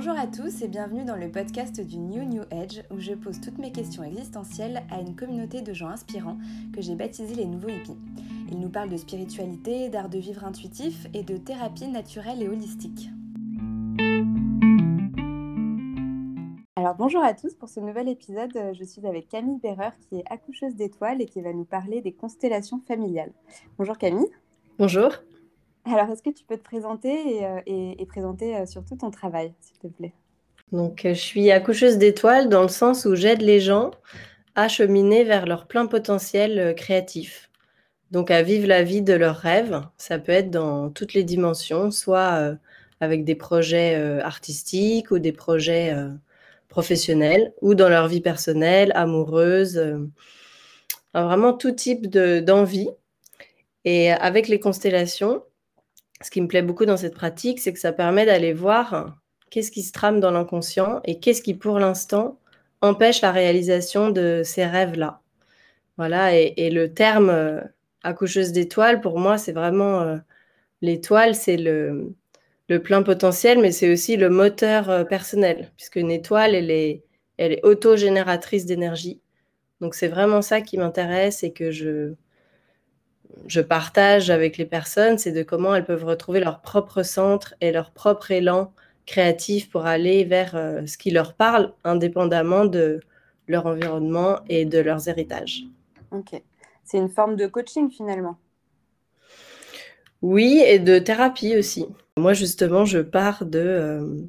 Bonjour à tous et bienvenue dans le podcast du New New Age où je pose toutes mes questions existentielles à une communauté de gens inspirants que j'ai baptisé les nouveaux hippies. Ils nous parlent de spiritualité, d'art de vivre intuitif et de thérapie naturelle et holistique. Alors bonjour à tous, pour ce nouvel épisode, je suis avec Camille Berreur qui est accoucheuse d'étoiles et qui va nous parler des constellations familiales. Bonjour Camille. Bonjour. Alors, est-ce que tu peux te présenter et, euh, présenter euh, surtout ton travail, s'il te plaît? Donc, euh, je suis accoucheuse d'étoiles dans le sens où j'aide les gens à cheminer vers leur plein potentiel créatif. Donc, à vivre la vie de leurs rêves. Ça peut être dans toutes les dimensions, soit avec des projets artistiques ou des projets professionnels, ou dans leur vie personnelle, amoureuse. vraiment tout type d'envie. et avec les constellations, ce qui me plaît beaucoup dans cette pratique, c'est que ça permet d'aller voir qu'est-ce qui se trame dans l'inconscient et qu'est-ce qui, pour l'instant, empêche la réalisation de ces rêves-là. Voilà, et, le terme euh, accoucheuse d'étoiles, pour moi, c'est vraiment euh, l'étoile, c'est le, plein potentiel, mais c'est aussi le moteur euh, personnel, puisque une étoile, elle est, elle est autogénératrice d'énergie. Donc c'est vraiment ça qui m'intéresse et que je, je partage avec les personnes, c'est de comment elles peuvent retrouver leur propre centre et leur propre élan créatif pour aller vers euh, ce qui leur parle, indépendamment de leur environnement et de leurs héritages. Ok. C'est une forme de coaching finalement. Oui, et de thérapie aussi. Moi, justement, je pars de euh,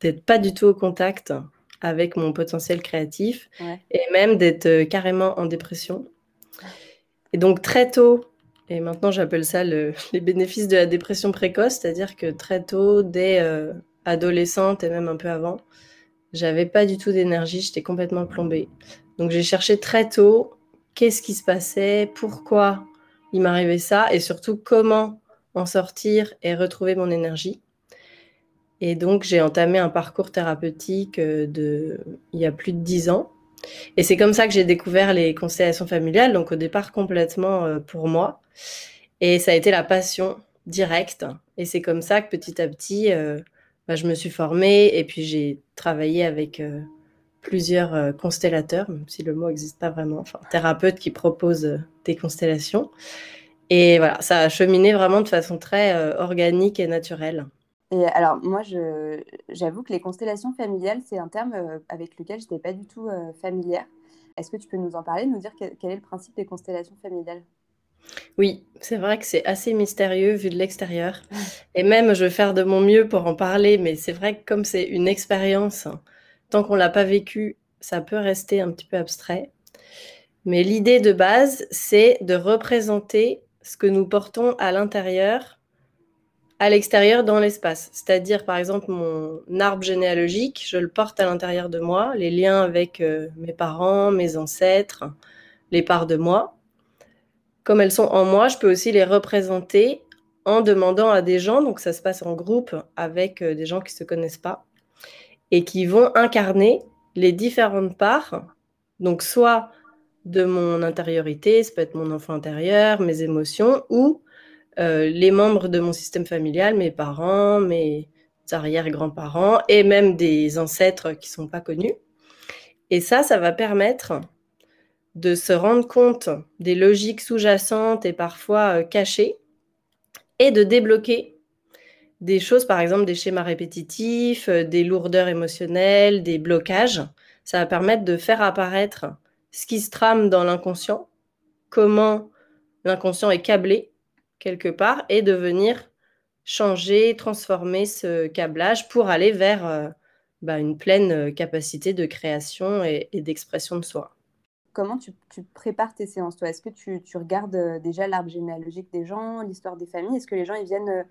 d'être pas du tout au contact avec mon potentiel créatif et même d'être euh, carrément en dépression. Et donc, très tôt, et maintenant, j'appelle ça les bénéfices de la dépression précoce, c'est-à-dire que très tôt, dès euh, adolescente et même un peu avant, j'avais pas du tout d'énergie, j'étais complètement plombée. Donc j'ai cherché très tôt qu'est-ce qui se passait, pourquoi il m'arrivait ça, et surtout comment en sortir et retrouver mon énergie. Et donc j'ai entamé un parcours thérapeutique euh, de il y a plus de dix ans et c'est comme ça que j'ai découvert les constellations familiales, donc au départ complètement euh, pour moi. Et ça a été la passion directe. Et c'est comme ça que petit à petit, euh, bah, je me suis formée et puis j'ai travaillé avec euh, plusieurs constellateurs, même si le mot n'existe pas vraiment, enfin thérapeutes qui proposent des constellations. Et voilà, ça a cheminé vraiment de façon très organique et naturelle. Et alors, moi, j'avoue que les constellations familiales, c'est un terme euh, avec lequel je n'étais pas du tout euh, familière. Est-ce que tu peux nous en parler, nous dire quel, est le principe des constellations familiales? Oui, c'est vrai que c'est assez mystérieux vu de l'extérieur. Et même, je vais faire de mon mieux pour en parler, mais c'est vrai que comme c'est une expérience, tant qu'on ne l'a pas vécu, ça peut rester un petit peu abstrait. Mais l'idée de base, c'est de représenter ce que nous portons à l'intérieur à l'extérieur dans l'espace. C'est-à-dire, par exemple, mon arbre généalogique, je le porte à l'intérieur de moi, les liens avec euh, mes parents, mes ancêtres, les parts de moi. Comme elles sont en moi, je peux aussi les représenter en demandant à des gens, donc ça se passe en groupe avec euh, des gens qui ne se connaissent pas, et qui vont incarner les différentes parts, donc soit de mon intériorité, ça peut être mon enfant intérieur, mes émotions, ou euh, les membres de mon système familial, mes parents, mes arrière-grands-parents et même des ancêtres qui ne sont pas connus. Et ça, ça va permettre de se rendre compte des logiques sous-jacentes et parfois euh, cachées et de débloquer des choses, par exemple des schémas répétitifs, euh, des lourdeurs émotionnelles, des blocages. Ça va permettre de faire apparaître ce qui se trame dans l'inconscient, comment l'inconscient est câblé quelque part et de venir changer, transformer ce câblage pour aller vers euh, bah, une pleine euh, capacité de création et, d'expression de soi. Comment tu, prépares tes séances, toi? Est-ce que tu, regardes euh, déjà l'arbre généalogique des gens, l'histoire des familles? Est-ce que les gens ils viennent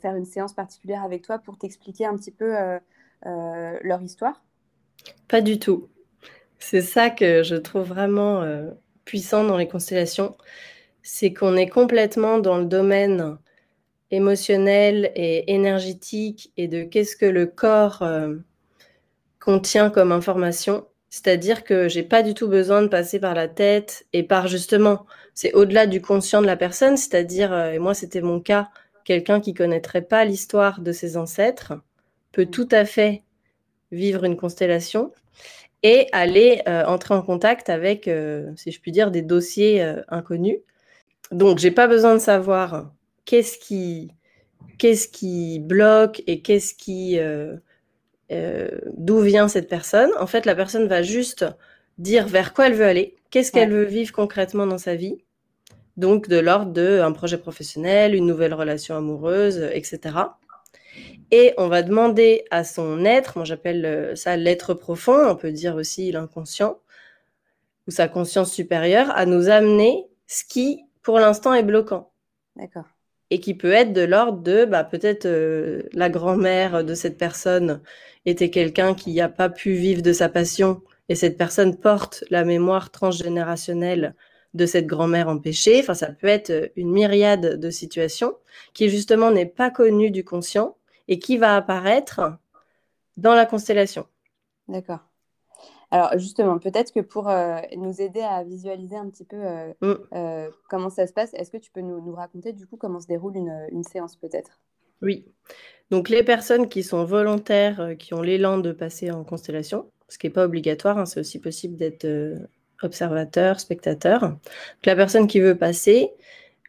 faire une séance particulière avec toi pour t'expliquer un petit peu leur histoire? Pas du tout. C'est ça que je trouve vraiment puissant dans les constellations c'est qu'on est complètement dans le domaine émotionnel et énergétique et de qu'est-ce que le corps euh, contient comme information. C'est-à-dire que j'ai pas du tout besoin de passer par la tête et par justement, c'est au-delà du conscient de la personne, c'est-à-dire, euh, et moi c'était mon cas, quelqu'un qui connaîtrait pas l'histoire de ses ancêtres peut tout à fait vivre une constellation et aller euh, entrer en contact avec, euh, si je puis dire, des dossiers euh, inconnus. Donc, j'ai pas besoin de savoir qu'est-ce qui, qu'est-ce qui bloque et qu'est-ce qui, d'où vient cette personne. En fait, la personne va juste dire vers quoi elle veut aller, qu'est-ce qu'elle veut vivre concrètement dans sa vie. Donc, de l'ordre d'un projet professionnel, une nouvelle relation amoureuse, etc. Et on va demander à son être, moi j'appelle euh, ça l'être profond, on peut dire aussi l'inconscient, ou sa conscience supérieure, à nous amener ce qui, pour l'instant, est bloquant. D'accord. Et qui peut être de l'ordre de, bah, peut-être euh, la grand-mère de cette personne était quelqu'un qui n'a pas pu vivre de sa passion, et cette personne porte la mémoire transgénérationnelle de cette grand-mère empêchée. Enfin, ça peut être une myriade de situations qui justement n'est pas connue du conscient et qui va apparaître dans la constellation. D'accord. Alors justement, peut-être que pour euh, nous aider à visualiser un petit peu euh, mm. euh, comment ça se passe, est-ce que tu peux nous, raconter du coup comment se déroule une, séance peut-être? Oui. Donc les personnes qui sont volontaires, qui ont l'élan de passer en constellation, ce qui n'est pas obligatoire, hein, c'est aussi possible d'être observateur, spectateur. Donc, la personne qui veut passer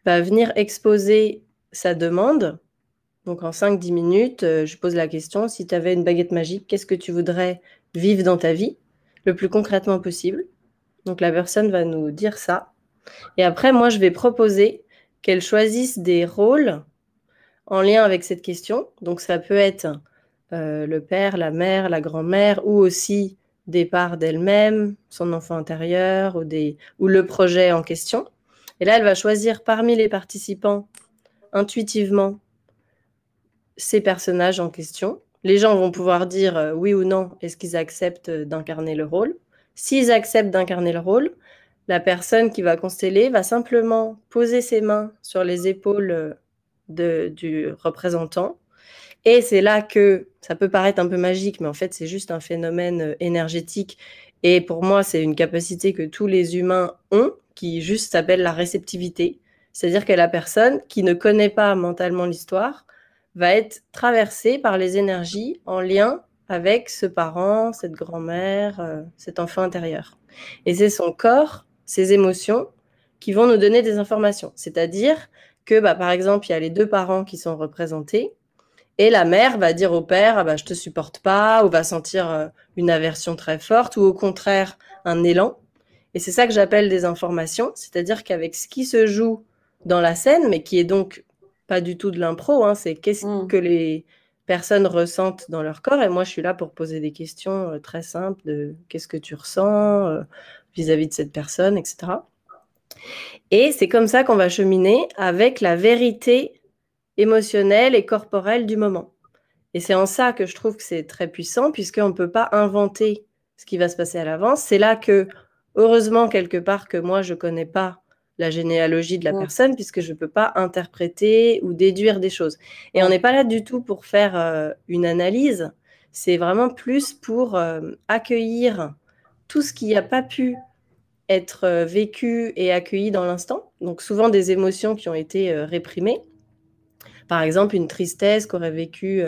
va venir exposer sa demande donc en 5-10 minutes, je pose la question, si tu avais une baguette magique, qu'est-ce que tu voudrais vivre dans ta vie? Le plus concrètement possible Donc la personne va nous dire ça. Et après, moi, je vais proposer qu'elle choisisse des rôles en lien avec cette question. Donc ça peut être euh, le père, la mère, la grand-mère, ou aussi des parts d'elle-même, son enfant intérieur, ou, le projet en question. Et là, elle va choisir parmi les participants intuitivement ces personnages en question. Les gens vont pouvoir dire euh, oui ou non, est-ce qu'ils acceptent d'incarner le rôle? S'ils acceptent d'incarner le rôle, la personne qui va consteller va simplement poser ses mains sur les épaules euh, du représentant. Et c'est là que ça peut paraître un peu magique, mais en fait, c'est juste un phénomène euh, énergétique. Et pour moi, c'est une capacité que tous les humains ont, qui juste s'appelle la réceptivité. C'est-à-dire que la personne qui ne connaît pas mentalement l'histoire va être traversé par les énergies en lien avec ce parent, cette grand-mère, euh, cet enfant intérieur. Et c'est son corps, ses émotions, qui vont nous donner des informations. C'est-à-dire que, bah, par exemple, il y a les deux parents qui sont représentés, et la mère va dire au père, ah bah, je te supporte pas, ou va sentir euh, une aversion très forte, ou au contraire, un élan. Et c'est ça que j'appelle des informations, c'est-à-dire qu'avec ce qui se joue dans la scène, mais qui est donc pas du tout de l'impro, hein, c'est qu'est-ce mmh. que les personnes ressentent dans leur corps. Et moi, je suis là pour poser des questions euh, très simples de qu'est-ce que tu ressens euh, vis-à-vis de cette personne, etc. Et c'est comme ça qu'on va cheminer avec la vérité émotionnelle et corporelle du moment. Et c'est en ça que je trouve que c'est très puissant, puisqu'on ne peut pas inventer ce qui va se passer à l'avance. C'est là que, heureusement, quelque part, que moi, je ne connais pas la généalogie de la personne puisque je ne peux pas interpréter ou déduire des choses. Et on n'est pas là du tout pour faire euh, une analyse, c'est vraiment plus pour euh, accueillir tout ce qui n'a pas pu être euh, vécu et accueilli dans l'instant. Donc souvent des émotions qui ont été réprimées. Par exemple, une tristesse qu'aurait vécu,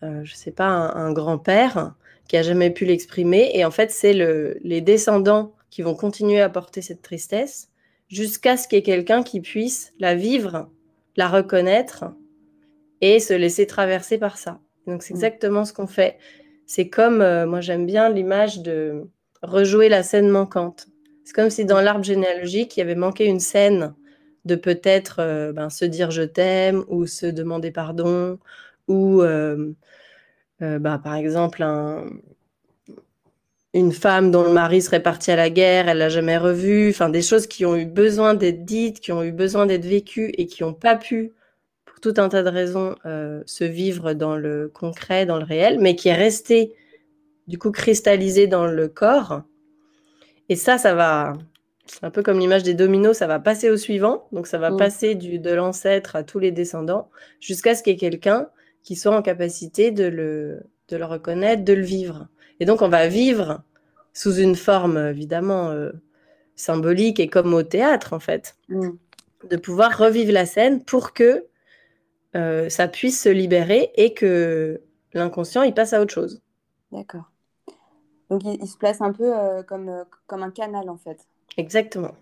je ne sais pas, un, grand-père qui a jamais pu l'exprimer. Et en fait, c'est le, les descendants qui vont continuer à porter cette tristesse jusqu'à ce qu'il y ait quelqu'un qui puisse la vivre, la reconnaître et se laisser traverser par ça. Donc c'est mm. exactement ce qu'on fait. C'est comme, euh, moi j'aime bien l'image de rejouer la scène manquante. C'est comme si dans l'arbre généalogique, il y avait manqué une scène de peut-être euh, ben, se dire je t'aime ou se demander pardon ou euh, bah, par exemple un, une femme dont le mari serait parti à la guerre, elle l'a jamais revu, enfin des choses qui ont eu besoin d'être dites, qui ont eu besoin d'être vécues et qui n'ont pas pu, pour tout un tas de raisons, euh, se vivre dans le concret, dans le réel, mais qui est resté du coup cristallisé dans le corps. Et ça, ça va, un peu comme l'image des dominos, ça va passer au suivant, donc ça va mm. passer du, de l'ancêtre à tous les descendants, jusqu'à ce qu'il y ait quelqu'un qui soit en capacité de le, de le reconnaître, de le vivre. Et donc, on va vivre sous une forme évidemment euh, symbolique et comme au théâtre, en fait, mm. de pouvoir revivre la scène pour que euh, ça puisse se libérer et que l'inconscient, il passe à autre chose. D'accord. Donc il, se place un peu comme, comme un canal en fait. Exactement.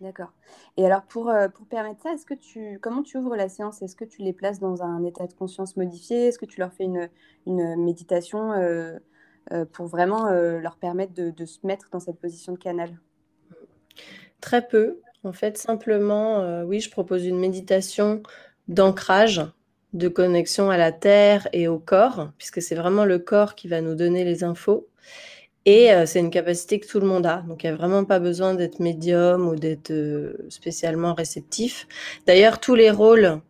D'accord. Et alors, pour, euh, pour permettre ça, est-ce que tu, comment tu ouvres la séance? Est-ce que tu les places dans un état de conscience modifié? Est-ce que tu leur fais une, une méditation euh, euh, pour vraiment leur permettre de, se mettre dans cette position de canal Très peu. En fait, simplement, oui, je propose une méditation d'ancrage, de connexion à la terre et au corps, puisque c'est vraiment le corps qui va nous donner les infos. Et euh, c'est une capacité que tout le monde a. Donc, il n'y a vraiment pas besoin d'être médium ou d'être euh, spécialement réceptif. D'ailleurs, tous les rôles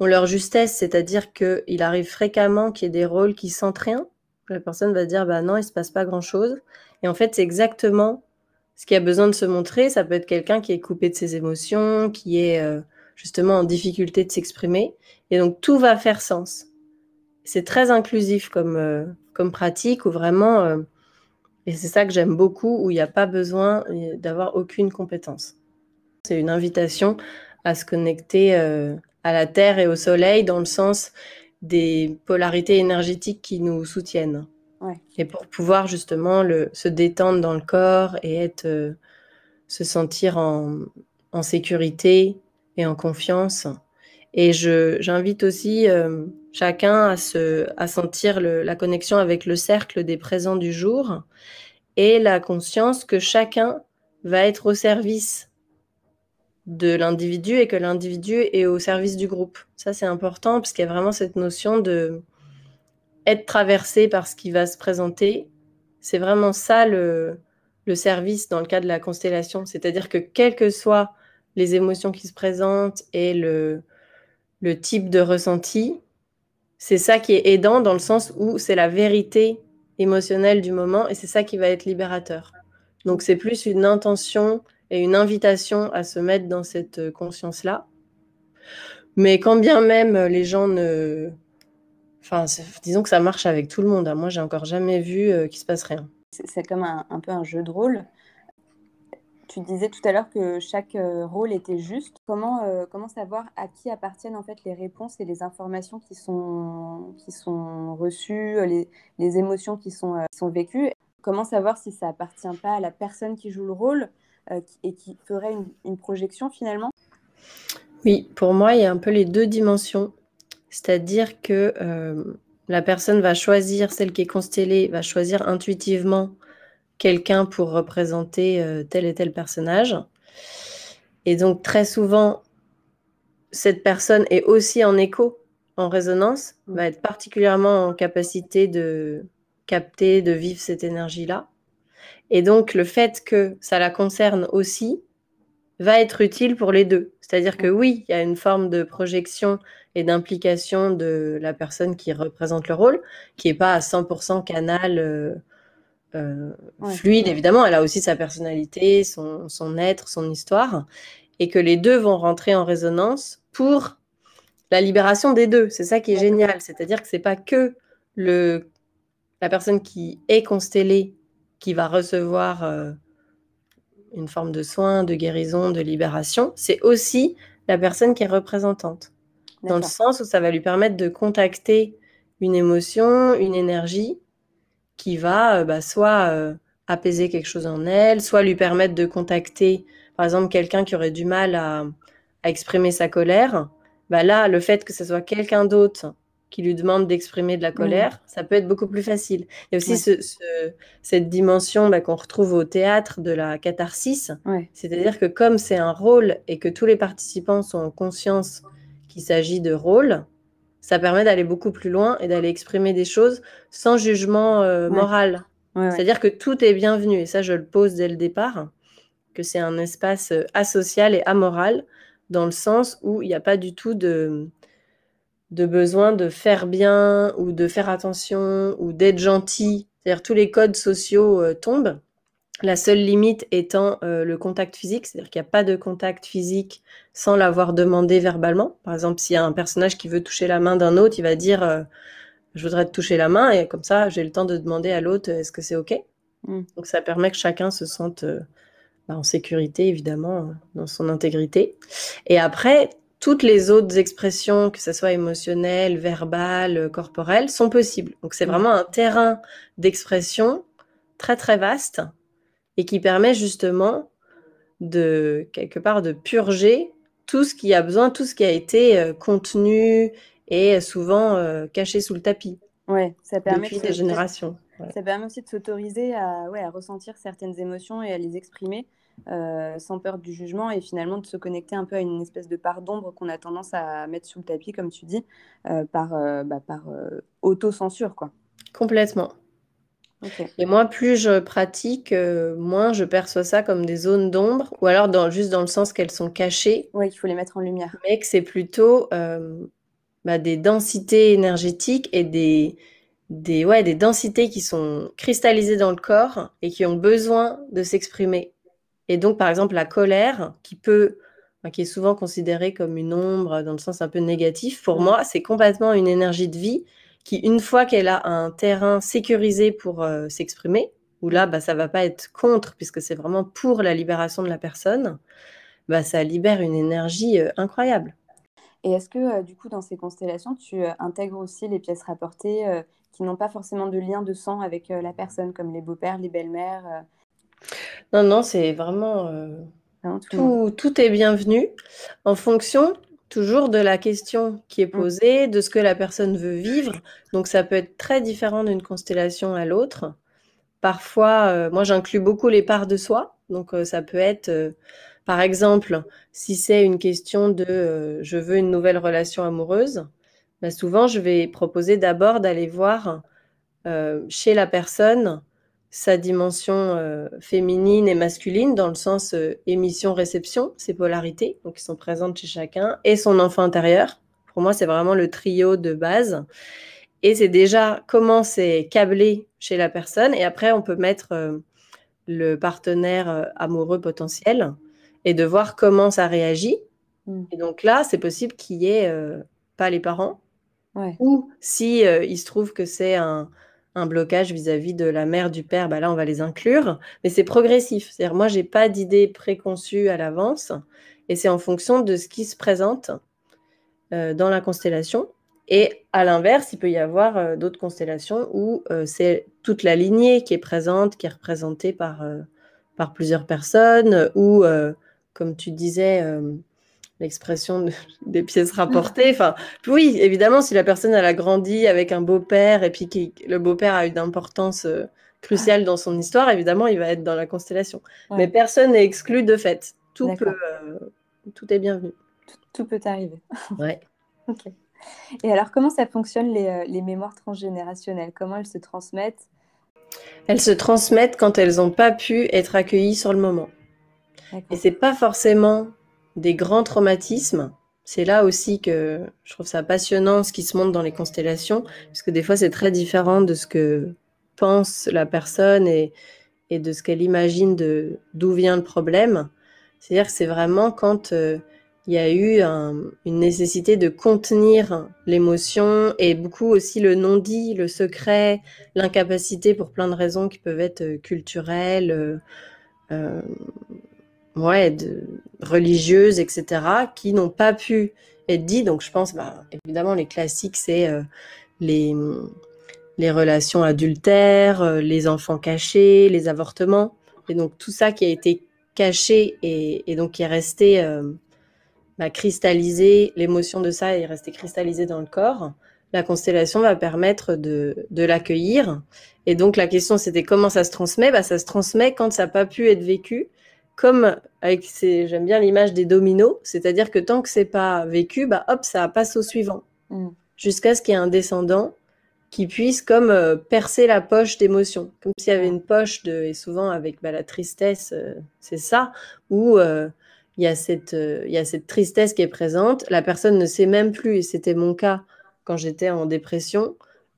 ont leur justesse, c'est-à-dire qu'il arrive fréquemment qu'il y ait des rôles qui sentent rien. La personne va dire, bah non, il se passe pas grand-chose. Et en fait, c'est exactement ce qui a besoin de se montrer. Ça peut être quelqu'un qui est coupé de ses émotions, qui est euh, justement en difficulté de s'exprimer. Et donc, tout va faire sens. C'est très inclusif comme, comme pratique, où vraiment et c'est ça que j'aime beaucoup, où il n'y a pas besoin euh, d'avoir aucune compétence. C'est une invitation à se connecter euh, à la Terre et au Soleil dans le sens des polarités énergétiques qui nous soutiennent. Et pour pouvoir justement le, se détendre dans le corps et être, euh, se sentir en, en, sécurité et en confiance. Et j'invite aussi chacun à, se, à sentir le, la connexion avec le cercle des présents du jour et la conscience que chacun va être au service de l'individu et que l'individu est au service du groupe. Ça, c'est important parce qu'il y a vraiment cette notion de être traversé par ce qui va se présenter. C'est vraiment ça le, le service dans le cas de la constellation. C'est-à-dire que quelles que soient les émotions qui se présentent et le, le type de ressenti, c'est ça qui est aidant dans le sens où c'est la vérité émotionnelle du moment et c'est ça qui va être libérateur. Donc c'est plus une intention et une invitation à se mettre dans cette euh, conscience-là. Mais quand bien même les gens ne... Enfin, disons que ça marche avec tout le monde. Hein. Moi, j'ai encore jamais vu euh, qu'il se passe rien. C'est comme un, peu un jeu de rôle. Tu disais tout à l'heure que chaque euh, rôle était juste. Comment, euh, comment savoir à qui appartiennent en fait les réponses et les informations qui sont, qui sont reçues, les, les émotions qui sont, euh, sont vécues? Comment savoir si ça appartient pas à la personne qui joue le rôle? Et qui ferait une, une projection finalement? Oui, pour moi, il y a un peu les deux dimensions. C'est-à-dire que la personne va choisir, celle qui est constellée, va choisir intuitivement quelqu'un pour représenter euh, tel et tel personnage. Et donc très souvent, cette personne est aussi en écho, en résonance, mm. va être particulièrement en capacité de capter, de vivre cette énergie-là. Et donc le fait que ça la concerne aussi va être utile pour les deux. C'est-à-dire que oui, il y a une forme de projection et d'implication de la personne qui représente le rôle, qui n'est pas à 100% canal. Euh, euh, fluide, évidemment. Elle a aussi sa personnalité, son, son, être, son histoire, et que les deux vont rentrer en résonance pour la libération des deux. C'est ça qui est génial. C'est-à-dire que c'est pas que le, la personne qui est constellée qui va recevoir euh, une forme de soin, de guérison, de libération. C'est aussi la personne qui est représentante. Dans le sens où ça va lui permettre de contacter une émotion, une énergie qui va euh, bah, soit euh, apaiser quelque chose en elle, soit lui permettre de contacter, par exemple, quelqu'un qui aurait du mal à, exprimer sa colère. Bah là, le fait que ce soit quelqu'un d'autre qui lui demande d'exprimer de la colère, ça peut être beaucoup plus facile. Il y a aussi ce, cette dimension bah, qu'on retrouve au théâtre de la catharsis, c'est-à-dire que comme c'est un rôle et que tous les participants sont en conscience qu'il s'agit de rôle, ça permet d'aller beaucoup plus loin et d'aller exprimer des choses sans jugement euh, moral. C'est-à-dire que tout est bienvenu, et ça je le pose dès le départ, que c'est un espace euh, asocial et amoral, dans le sens où il n'y a pas du tout de, de besoin de faire bien ou de faire attention ou d'être gentil. C'est-à-dire tous les codes sociaux euh, tombent. La seule limite étant euh, le contact physique, c'est-à-dire qu'il n'y a pas de contact physique sans l'avoir demandé verbalement. Par exemple, s'il y a un personnage qui veut toucher la main d'un autre, il va dire euh, je voudrais te toucher la main et comme ça, j'ai le temps de demander à l'autre est-ce que c'est ok? Mm. Donc ça permet que chacun se sente bah, en sécurité évidemment dans son intégrité. Et après, toutes les autres expressions, que ce soit émotionnelles, verbales, corporelles, sont possibles. Donc c'est mmh. vraiment un terrain d'expression très très vaste et qui permet justement de quelque part de purger tout ce qui a besoin, tout ce qui a été euh, contenu et souvent euh, caché sous le tapis. Ouais, ça permet depuis des générations. Ça permet aussi de s'autoriser à, ouais, à ressentir certaines émotions et à les exprimer euh, sans peur du jugement et finalement de se connecter un peu à une espèce de part d'ombre qu'on a tendance à mettre sous le tapis, comme tu dis, par, bah, par auto-censure. Quoi. Complètement. Et moi, plus je pratique, euh, moins je perçois ça comme des zones d'ombre, ou alors dans, juste dans le sens qu'elles sont cachées. Oui, il faut les mettre en lumière. Mais que c'est plutôt euh, bah, des densités énergétiques et des, des, ouais, des densités qui sont cristallisées dans le corps et qui ont besoin de s'exprimer. Et donc, par exemple, la colère, qui peut, qui est souvent considérée comme une ombre dans le sens un peu négatif, pour moi, c'est complètement une énergie de vie qui, une fois qu'elle a un terrain sécurisé pour euh, s'exprimer, où là, bah, ça va pas être contre, puisque c'est vraiment pour la libération de la personne, bah, ça libère une énergie euh, incroyable. Et est-ce que, euh, du coup, dans ces constellations, tu intègres aussi les pièces rapportées qui n'ont pas forcément de lien de sang avec la personne, comme les beaux-pères, les belles-mères Non, non, c'est vraiment... tout, tout, est bienvenu en fonction toujours de la question qui est mmh. posée, de ce que la personne veut vivre. Donc ça peut être très différent d'une constellation à l'autre. Parfois, euh, moi j'inclus beaucoup les parts de soi. Donc euh, ça peut être, euh, par exemple, si c'est une question de je veux une nouvelle relation amoureuse, bah, souvent je vais proposer d'abord d'aller voir chez la personne sa dimension euh, féminine et masculine dans le sens euh, émission-réception, ces polarités, donc qui sont présentes chez chacun, et son enfant intérieur. Pour moi, c'est vraiment le trio de base. Et c'est déjà comment c'est câblé chez la personne. Et après, on peut mettre euh, le partenaire amoureux potentiel et de voir comment ça réagit. Mm. Et donc là, c'est possible qu'il n'y ait pas les parents. Ou si il se trouve que c'est un, un blocage vis-à-vis de la mère, du père, bah là, on va les inclure. Mais c'est progressif. Moi, j'ai pas d'idée préconçue à l'avance. Et c'est en fonction de ce qui se présente euh, dans la constellation. Et à l'inverse, il peut y avoir euh, d'autres constellations où euh, c'est toute la lignée qui est présente, qui est représentée par, par plusieurs personnes, ou, comme tu disais, l'expression des pièces rapportées. Enfin, oui, évidemment, si la personne elle a grandi avec un beau-père et puis que le beau-père a une importance euh, cruciale dans son histoire, évidemment, il va être dans la constellation. Mais personne n'est exclu de fait. Tout peut, euh, tout est bienvenu. Tout, peut arriver. Ouais. ok. Et alors, comment ça fonctionne les, euh, les mémoires transgénérationnelles? Comment elles se transmettent? Elles se transmettent quand elles n'ont pas pu être accueillies sur le moment. Et c'est pas forcément des grands traumatismes. C'est là aussi que je trouve ça passionnant ce qui se montre dans les constellations, parce que des fois c'est très différent de ce que pense la personne et, de ce qu'elle imagine de d'où vient le problème. C'est-à-dire que c'est vraiment quand euh, il y a eu une nécessité de contenir l'émotion et beaucoup aussi le non-dit, le secret, l'incapacité pour plein de raisons qui peuvent être euh, culturelles, euh ouais, religieuses, etc., qui n'ont pas pu être dites. Donc, je pense, bah, évidemment, les classiques, c'est euh, les, relations adultères, euh, les enfants cachés, les avortements. Et donc, tout ça qui a été caché et, et donc qui est resté euh, bah, cristallisé, l'émotion de ça est restée cristallisée dans le corps. La constellation va permettre de, de l'accueillir. Et donc, la question, c'était comment ça se transmet? Bah, Ça se transmet quand ça n'a pas pu être vécu comme avec ces, j'aime bien l'image des dominos, c'est-à-dire que tant que c'est pas vécu, bah hop, ça passe au suivant, mm. jusqu'à ce qu'il y ait un descendant qui puisse comme euh, percer la poche d'émotions, comme s'il y avait une poche de, et souvent avec bah, la tristesse, euh, c'est ça, où euh, il y a cette, il y a cette tristesse qui est présente, la personne ne sait même plus, et c'était mon cas quand j'étais en dépression,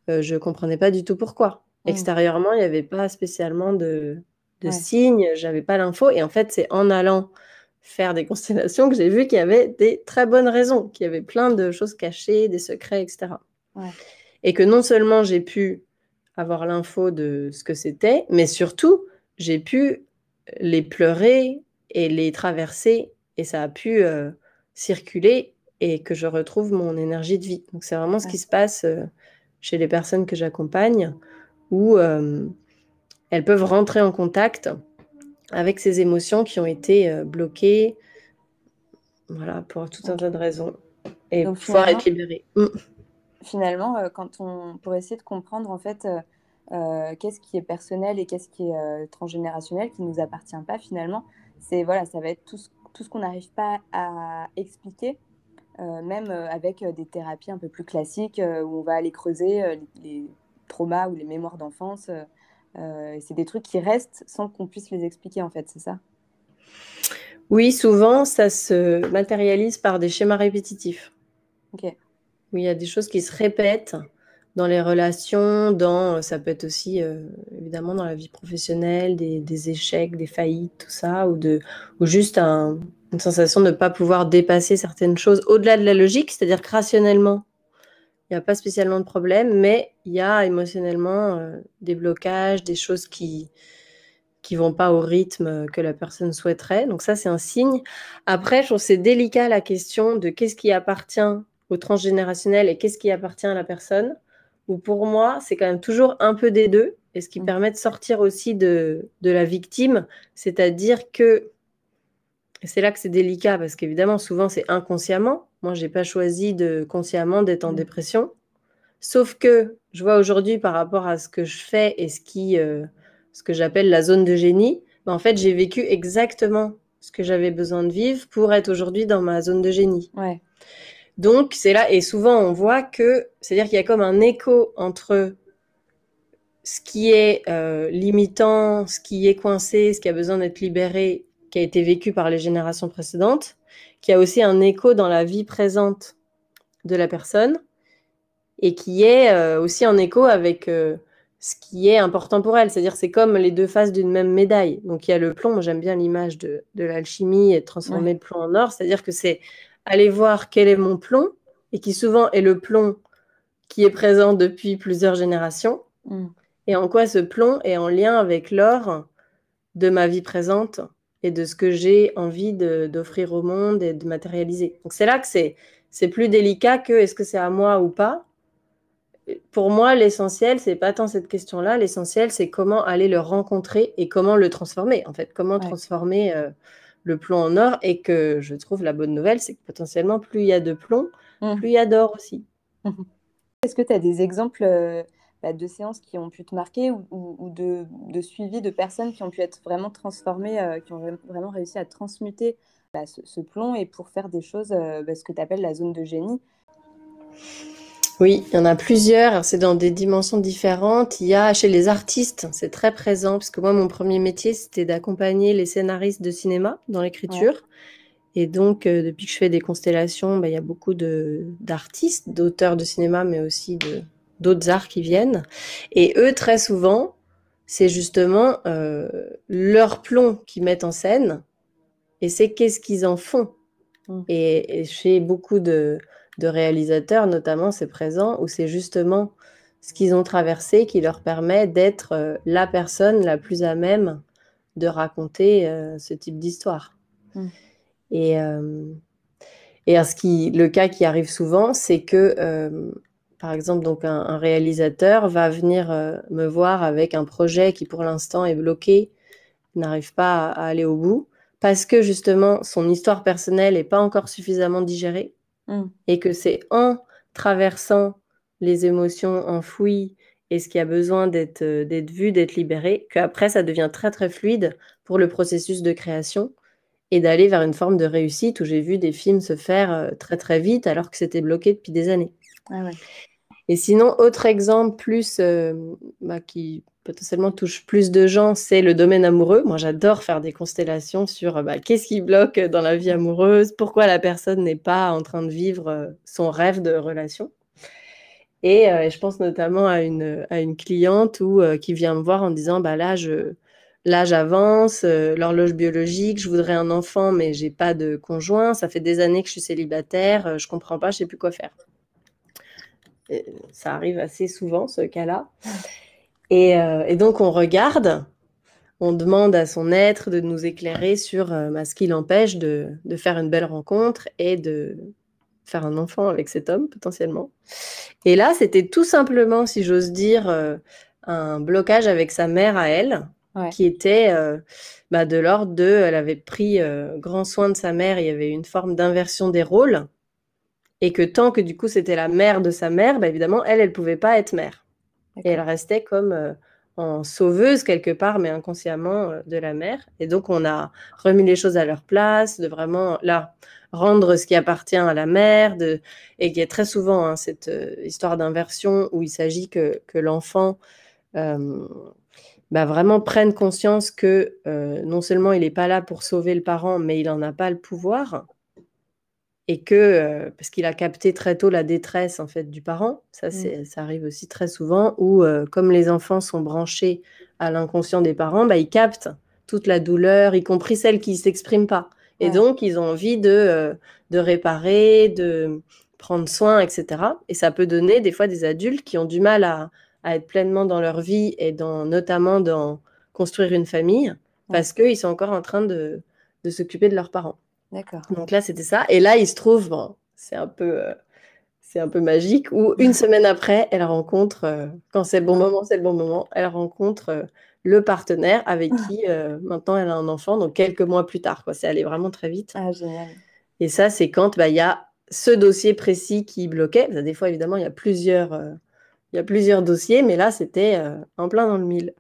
je comprenais pas du tout pourquoi. Mm. Extérieurement, il n'y avait pas spécialement de de signes, j'avais pas l'info. Et en fait, c'est en allant faire des constellations que j'ai vu qu'il y avait des très bonnes raisons, qu'il y avait plein de choses cachées, des secrets, etc. Et que non seulement j'ai pu avoir l'info de ce que c'était, mais surtout, j'ai pu les pleurer et les traverser, et ça a pu euh, circuler et que je retrouve mon énergie de vie. Donc c'est vraiment ce qui se passe euh, chez les personnes que j'accompagne, où euh, elles peuvent rentrer en contact avec ces émotions qui ont été euh, bloquées, voilà, pour tout un tas de raisons, et pouvoir être libérées. Mm. Finalement, quand on, pour essayer de comprendre en fait qu'est-ce qui est personnel et qu'est-ce qui est transgénérationnel, qui ne nous appartient pas finalement, c'est voilà, ça va être tout ce, tout ce qu'on n'arrive pas à expliquer euh, même euh, avec euh, des thérapies un peu plus classiques où on va aller creuser les, traumas ou les mémoires d'enfance. C'est des trucs qui restent sans qu'on puisse les expliquer, en fait, c'est ça? Oui, souvent, ça se matérialise par des schémas répétitifs. Ok. Oui, il y a des choses qui se répètent dans les relations, dans, ça peut être aussi évidemment dans la vie professionnelle, des, des, échecs, des faillites, tout ça, ou, de, ou juste un, une sensation de ne pas pouvoir dépasser certaines choses au-delà de la logique, c'est-à-dire que rationnellement, il n'y a pas spécialement de problème, mais il y a émotionnellement euh, des blocages, des choses qui qui vont pas au rythme que la personne souhaiterait. Donc ça, c'est un signe. Après, je trouve c'est délicat la question de qu'est-ce qui appartient au transgénérationnel et qu'est-ce qui appartient à la personne. Ou pour moi, c'est quand même toujours un peu des deux, et ce qui mmh. permet de sortir aussi de, de la victime, c'est-à-dire que c'est là que c'est délicat parce qu'évidemment, souvent, c'est inconsciemment. Moi, je n'ai pas choisi de consciemment d'être en mmh. dépression. Sauf que je vois aujourd'hui par rapport à ce que je fais et ce, qui, euh, ce que j'appelle la zone de génie, ben, en fait, j'ai vécu exactement ce que j'avais besoin de vivre pour être aujourd'hui dans ma zone de génie. Ouais. Donc, c'est là, et souvent, on voit que, c'est-à-dire qu'il y a comme un écho entre ce qui est euh, limitant, ce qui est coincé, ce qui a besoin d'être libéré qui a été vécu par les générations précédentes, qui a aussi un écho dans la vie présente de la personne et qui est euh, aussi en écho avec euh, ce qui est important pour elle. C'est-à-dire c'est comme les deux faces d'une même médaille. Donc il y a le plomb, j'aime bien l'image de, l'alchimie et de transformer le plomb en or, c'est-à-dire que c'est aller voir quel est mon plomb et qui souvent est le plomb qui est présent depuis plusieurs générations mm. et en quoi ce plomb est en lien avec l'or de ma vie présente et de ce que j'ai envie d'offrir au monde et de matérialiser. Donc c'est là que c'est plus délicat que est-ce que c'est à moi ou pas. Pour moi, l'essentiel, c'est pas tant cette question-là. L'essentiel, c'est comment aller le rencontrer et comment le transformer. En fait, comment transformer euh, le plomb en or. Et que je trouve la bonne nouvelle, c'est que potentiellement, plus il y a de plomb, mmh. plus il y a d'or aussi. Est-ce que tu as des exemples euh, bah, de séances qui ont pu te marquer ou, de, de, suivi de personnes qui ont pu être vraiment transformées, euh, qui ont vraiment réussi à transmuter bah, ce, plomb et pour faire des choses, euh, bah, ce que tu appelles la zone de génie? Oui, il y en a plusieurs. C'est dans des dimensions différentes. Il y a chez les artistes, c'est très présent, parce que moi, mon premier métier, c'était d'accompagner les scénaristes de cinéma dans l'écriture. Et donc, euh, depuis que je fais des constellations, il y a beaucoup d'artistes, d'auteurs de cinéma, mais aussi de, d'autres arts qui viennent. Et eux, très souvent, c'est justement euh, leur plomb qu'ils mettent en scène et c'est qu'est-ce qu'ils en font. Mmh. Et, chez beaucoup de, réalisateurs, notamment, c'est présent où c'est justement ce qu'ils ont traversé qui leur permet d'être euh, la personne la plus à même de raconter euh, ce type d'histoire. Mmh. Et, et ce qui, le cas qui arrive souvent, c'est que par exemple, donc un, réalisateur va venir euh, me voir avec un projet qui pour l'instant est bloqué, n'arrive pas à, aller au bout, parce que justement son histoire personnelle n'est pas encore suffisamment digérée, mm. et que c'est en traversant les émotions enfouies et ce qui a besoin d'être euh, vu, d'être libéré, qu'après ça devient très très fluide pour le processus de création et d'aller vers une forme de réussite où j'ai vu des films se faire euh, très très vite alors que c'était bloqué depuis des années. Ah et sinon, autre exemple plus euh, bah, qui potentiellement touche plus de gens, c'est le domaine amoureux. Moi, j'adore faire des constellations sur bah, qu'est-ce qui bloque dans la vie amoureuse, pourquoi la personne n'est pas en train de vivre euh, son rêve de relation. Et euh, je pense notamment à une, à une cliente où, qui vient me voir en disant bah, là, je, là, j'avance, l'horloge biologique, je voudrais un enfant, mais j'ai pas de conjoint, ça fait des années que je suis célibataire, je comprends pas, je sais plus quoi faire ça arrive assez souvent, ce cas-là. Euh, et, donc, on regarde, on demande à son être de nous éclairer sur euh, bah, ce qui l'empêche de, faire une belle rencontre et de, faire un enfant avec cet homme potentiellement. Et là, c'était tout simplement, si j'ose dire, euh, un blocage avec sa mère à elle, qui était euh, bah, de l'ordre de, elle avait pris euh, grand soin de sa mère, il y avait une forme d'inversion des rôles, et que tant que du coup c'était la mère de sa mère, bah, évidemment, elle, elle pouvait pas être mère. Et elle restait comme en sauveuse quelque part, mais inconsciemment de la mère. Et donc on a remis les choses à leur place, de vraiment là rendre ce qui appartient à la mère, de, et qui est très souvent hein, cette euh, histoire d'inversion où il s'agit que, que l'enfant euh, bah, vraiment prenne conscience que euh, non seulement il n'est pas là pour sauver le parent, mais il n'en a pas le pouvoir, et que parce qu'il a capté très tôt la détresse en fait du parent, ça, mmh. ça arrive aussi très souvent, où comme les enfants sont branchés à l'inconscient des parents, bah, ils captent toute la douleur, y compris celle qui ne s'exprime pas. Et donc, ils ont envie de, euh, de réparer, de prendre soin, etc. Et ça peut donner des fois des adultes qui ont du mal à, à être pleinement dans leur vie et dans, notamment dans construire une famille parce qu'ils sont encore en train de, de s'occuper de leurs parents. D'accord. Donc là, c'était ça. Et là, il se trouve, bon, c'est un peu. Euh, c'est un peu magique, où une semaine après, elle rencontre, euh, quand c'est le bon moment, c'est le bon moment, elle rencontre le partenaire avec ah. qui euh, maintenant elle a un enfant, donc quelques mois plus tard. Quoi. C'est allé vraiment très vite. Ah, génial. Et ça, c'est quand bah, il y a ce dossier précis qui bloquait. Des fois, évidemment, il y a plusieurs, euh, il y a plusieurs dossiers, mais là, c'était euh, en plein dans le mille.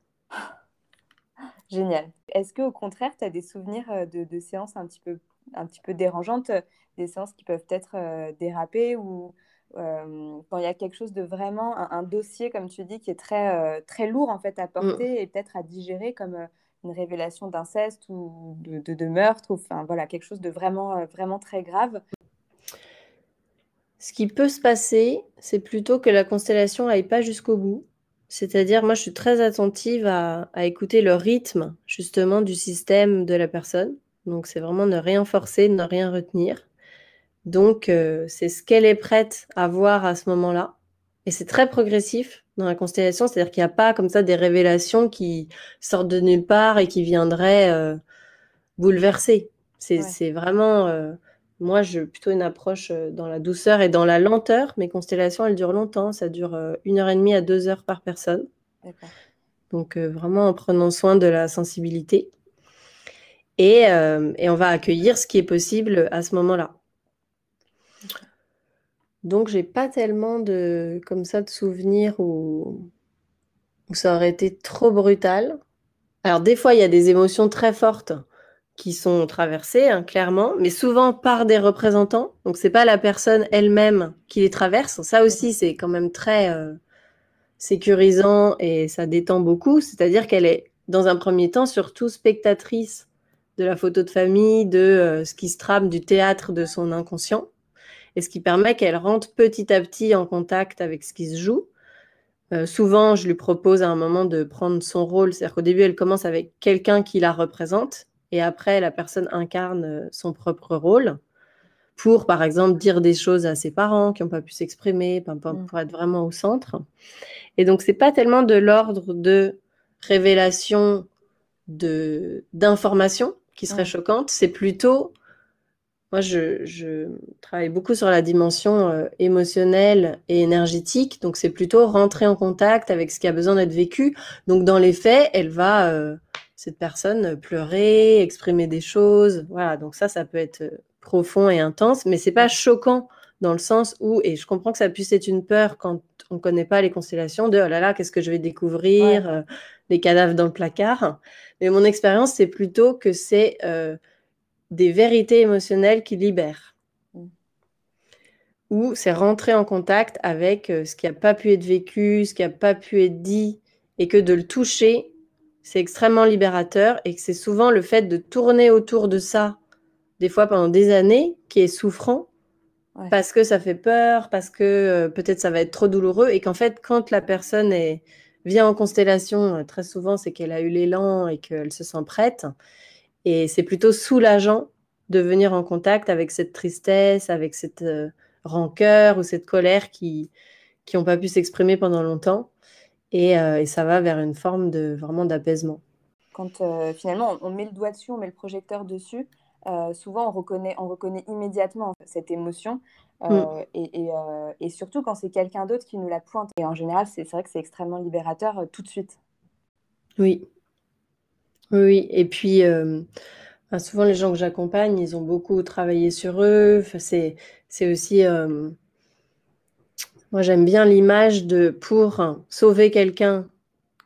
Génial. Est-ce qu'au contraire, tu as des souvenirs de, de, séances un petit peu, un petit peu dérangeantes, des séances qui peuvent être dérapées ou euh, quand il y a quelque chose de vraiment, un, dossier, comme tu dis, qui est très, euh, très lourd en fait à mm. porter et peut-être à digérer comme euh, une révélation d'inceste ou de, de, meurtre, ou enfin voilà, quelque chose de vraiment, vraiment très grave. Ce qui peut se passer, c'est plutôt que la constellation n'aille pas jusqu'au bout. C'est-à-dire, moi, je suis très attentive à, à, écouter le rythme, justement, du système de la personne. Donc, c'est vraiment ne rien forcer, ne rien retenir. Donc, euh, c'est ce qu'elle est prête à voir à ce moment-là. Et c'est très progressif dans la constellation, c'est-à-dire qu'il n'y a pas comme ça des révélations qui sortent de nulle part et qui viendraient euh, bouleverser. C'est vraiment, euh, moi, j'ai plutôt une approche dans la douceur et dans la lenteur. Mes constellations, elles durent longtemps, ça dure une heure et demie à deux heures par personne. Donc, vraiment en prenant soin de la sensibilité. Et, et on va accueillir ce qui est possible à ce moment-là. Donc j'ai pas tellement de comme ça de souvenirs où, où ça aurait été trop brutal. Alors des fois il y a des émotions très fortes qui sont traversées hein, clairement, mais souvent par des représentants. Donc c'est pas la personne elle-même qui les traverse. Ça aussi c'est quand même très euh, sécurisant et ça détend beaucoup. C'est-à-dire qu'elle est dans un premier temps surtout spectatrice de la photo de famille, de euh, ce qui se trame du théâtre de son inconscient et ce qui permet qu'elle rentre petit à petit en contact avec ce qui se joue. Euh, souvent, je lui propose à un moment de prendre son rôle, c'est-à-dire qu'au début, elle commence avec quelqu'un qui la représente, et après, la personne incarne euh, son propre rôle pour, par exemple, dire des choses à ses parents qui n'ont pas pu s'exprimer, pour mm. être vraiment au centre. Et donc, c'est pas tellement de l'ordre de révélation d'informations qui serait choquante, c'est plutôt moi, je, travaille beaucoup sur la dimension euh, émotionnelle et énergétique, donc c'est plutôt rentrer en contact avec ce qui a besoin d'être vécu. Donc, dans les faits, elle va, euh, cette personne, pleurer, exprimer des choses. Voilà, donc ça, ça peut être euh, profond et intense, mais c'est pas choquant dans le sens où, et je comprends que ça puisse être une peur quand on ne connaît pas les constellations, de oh là là, qu'est-ce que je vais découvrir, les cadavres dans le placard. Mais mon expérience, c'est plutôt que c'est des vérités émotionnelles qui libèrent. Mm. Ou c'est rentrer en contact avec euh, ce qui n'a pas pu être vécu, ce qui n'a pas pu être dit, et que de le toucher, c'est extrêmement libérateur, et que c'est souvent le fait de tourner autour de ça, des fois pendant des années, qui est souffrant, parce que ça fait peur, parce que euh, peut-être ça va être trop douloureux, et qu'en fait, quand la personne est, vient en constellation, euh, très souvent, c'est qu'elle a eu l'élan et qu'elle se sent prête. Et c'est plutôt soulageant de venir en contact avec cette tristesse, avec cette euh, rancœur ou cette colère qui qui n'ont pas pu s'exprimer pendant longtemps. Et, euh, et, ça va vers une forme de vraiment d'apaisement. Quand finalement on met le doigt dessus, on met le projecteur dessus, souvent on reconnaît, on reconnaît immédiatement cette émotion. Mm. Et, et, surtout quand c'est quelqu'un d'autre qui nous la pointe. Et en général, c'est vrai que c'est extrêmement libérateur tout de suite. Oui. Oui, et puis souvent les gens que j'accompagne, ils ont beaucoup travaillé sur eux. c'est aussi moi, j'aime bien l'image de pour sauver quelqu'un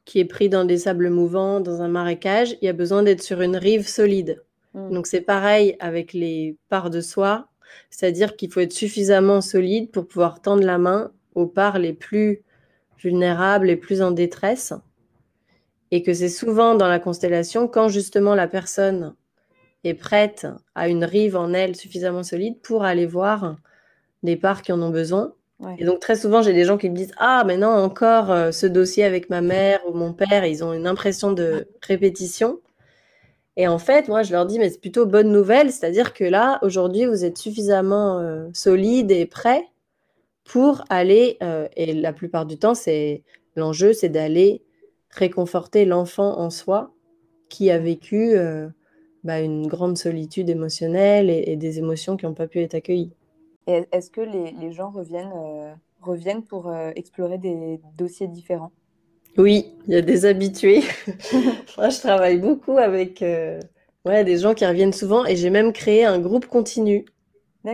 qui est pris dans des sables mouvants, dans un marécage, il y a besoin d'être sur une rive solide. Mm. Donc c'est pareil avec les parts de soi, c'est-à-dire qu'il faut être suffisamment solide pour pouvoir tendre la main aux parts les plus vulnérables, les plus en détresse. Et que c'est souvent dans la constellation quand justement la personne est prête à une rive en elle suffisamment solide pour aller voir des parts qui en ont besoin et donc très souvent, j'ai des gens qui me disent ah mais non encore euh, ce dossier avec ma mère ou mon père, ils ont une impression de répétition. Et en fait, moi je leur dis mais c'est plutôt bonne nouvelle, c'est-à-dire que là aujourd'hui vous êtes suffisamment euh, solide et prêt pour aller euh, et la plupart du temps c'est l'enjeu c'est d'aller réconforter l'enfant en soi qui a vécu bah, une grande solitude émotionnelle et des émotions qui n'ont pas pu être accueillies. Est-ce que les, gens reviennent, euh, reviennent pour euh, explorer des dossiers différents? Oui, il y a des habitués. Moi, je travaille beaucoup avec euh, ouais, des gens qui reviennent souvent et j'ai même créé un groupe continu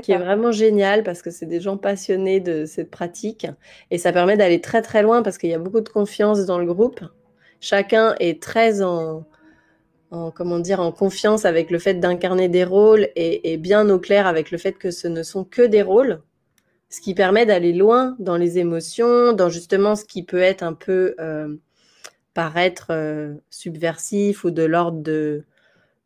qui est vraiment génial parce que c'est des gens passionnés de cette pratique et ça permet d'aller très très loin parce qu'il y a beaucoup de confiance dans le groupe. Chacun est très en, en, comment dire, en confiance avec le fait d'incarner des rôles et, bien au clair avec le fait que ce ne sont que des rôles, ce qui permet d'aller loin dans les émotions, dans justement ce qui peut être un peu euh, paraître euh, subversif ou de l'ordre de,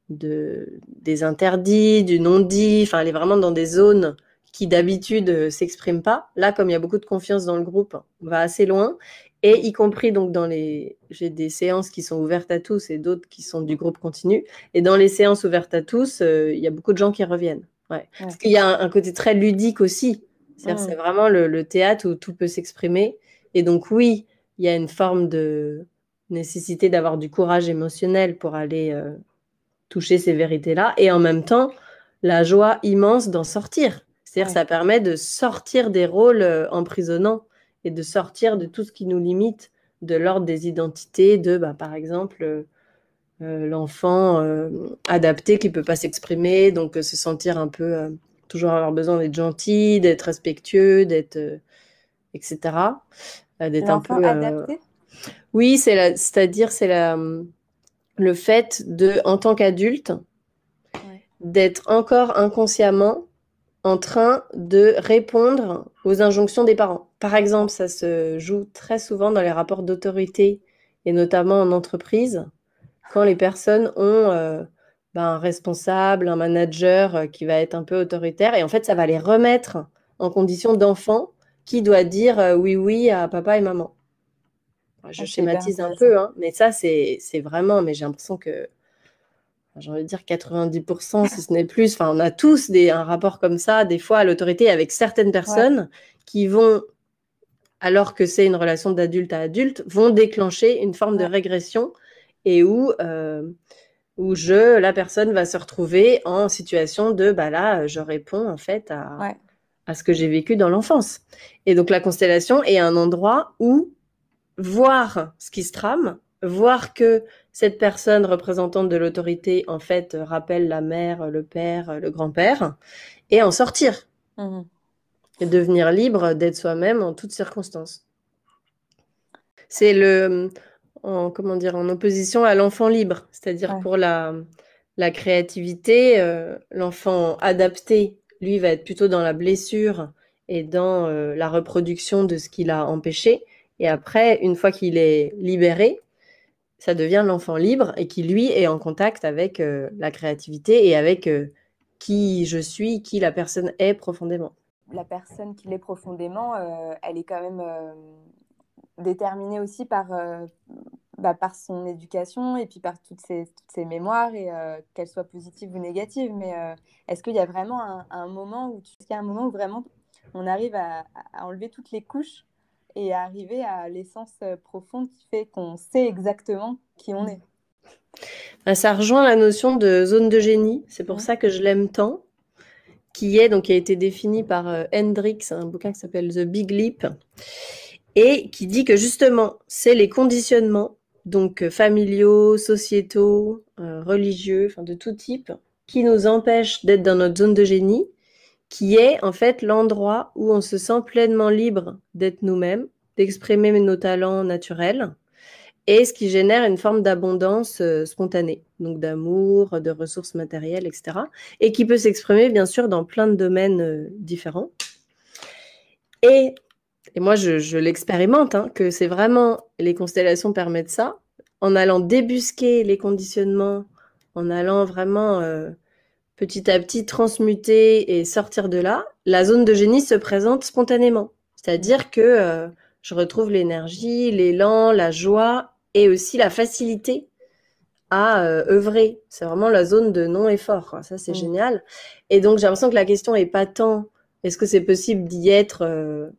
des interdits, du non-dit, enfin, elle est vraiment dans des zones qui d'habitude ne s'expriment pas. Là, comme il y a beaucoup de confiance dans le groupe, on va assez loin. Et y compris donc dans les, j'ai des séances qui sont ouvertes à tous et d'autres qui sont du groupe continu. Et dans les séances ouvertes à tous, euh, il y a beaucoup de gens qui reviennent. Ouais. Parce qu'il y a un, côté très ludique aussi. C'est mmh. vraiment le, théâtre où tout peut s'exprimer. Et donc oui, il y a une forme de nécessité d'avoir du courage émotionnel pour aller euh, toucher ces vérités-là. Et en même temps, la joie immense d'en sortir. C'est-à-dire, ça permet de sortir des rôles euh, emprisonnants et de sortir de tout ce qui nous limite de l'ordre des identités, de, bah, par exemple, euh, l'enfant euh, adapté qui ne peut pas s'exprimer, donc se sentir un peu, toujours avoir besoin d'être gentil, d'être respectueux, d'être, etc. d'être un peu... adapté Oui, c'est-à-dire c'est la, le fait de, en tant qu'adulte, d'être encore inconsciemment en train de répondre aux injonctions des parents. Par exemple, ça se joue très souvent dans les rapports d'autorité et notamment en entreprise, quand les personnes ont euh, ben, un responsable, un manager euh, qui va être un peu autoritaire, et en fait, ça va les remettre en condition d'enfant qui doit dire euh, oui, oui à papa et maman. Je ah, schématise un peu, hein, mais ça, c'est vraiment, mais j'ai l'impression que j'ai envie de dire 90%, si ce n'est plus. Enfin, on a tous des, un rapport comme ça, des fois à l'autorité avec certaines personnes qui vont, alors que c'est une relation d'adulte à adulte, vont déclencher une forme de régression et où, euh, où je, la personne va se retrouver en situation de, bah là, je réponds en fait à, à ce que j'ai vécu dans l'enfance. Et donc la constellation est un endroit où voir ce qui se trame, voir que cette personne représentante de l'autorité, en fait, rappelle la mère, le père, le grand-père, et en sortir. Mmh et devenir libre d'être soi-même en toutes circonstances. C'est le, en, comment dire, en opposition à l'enfant libre, c'est-à-dire pour la, la créativité, euh, l'enfant adapté, lui, va être plutôt dans la blessure et dans euh, la reproduction de ce qu'il a empêché. Et après, une fois qu'il est libéré, ça devient l'enfant libre et qui, lui, est en contact avec euh, la créativité et avec qui je suis, qui la personne est profondément. La personne qui l'est profondément, elle est quand même déterminée aussi par, bah, par son éducation et puis par toutes ses, toutes ses mémoires, et qu'elles soient positives ou négatives. Mais est-ce qu'il y a vraiment un, moment où, tu... y a un moment où vraiment on arrive à enlever toutes les couches et arriver à l'essence euh, profonde qui fait qu'on sait exactement qui on est? bah, Ça rejoint la notion de zone de génie. C'est pour ça que je l'aime tant. Qui est donc qui a été défini par euh, Hendrix, un bouquin qui s'appelle The Big Leap, et qui dit que justement, c'est les conditionnements, donc euh, familiaux, sociétaux, euh, religieux, enfin de tout type, qui nous empêchent d'être dans notre zone de génie, qui est en fait l'endroit où on se sent pleinement libre d'être nous-mêmes, d'exprimer nos talents naturels, et ce qui génère une forme d'abondance euh, spontanée, donc d'amour, de ressources matérielles, etc. Et qui peut s'exprimer bien sûr dans plein de domaines différents. Et, et, moi, je, l'expérimente, hein, que c'est vraiment, les constellations permettent ça, en allant débusquer les conditionnements, en allant vraiment euh, petit à petit transmuter et sortir de là, la zone de génie se présente spontanément. C'est-à-dire que je retrouve l'énergie, l'élan, la joie et aussi la facilité à euh, œuvrer. C'est vraiment la zone de non-effort. Ça, c'est mm. génial. Et donc, j'ai l'impression que la question est pas tant est-ce que c'est possible d'y être euh,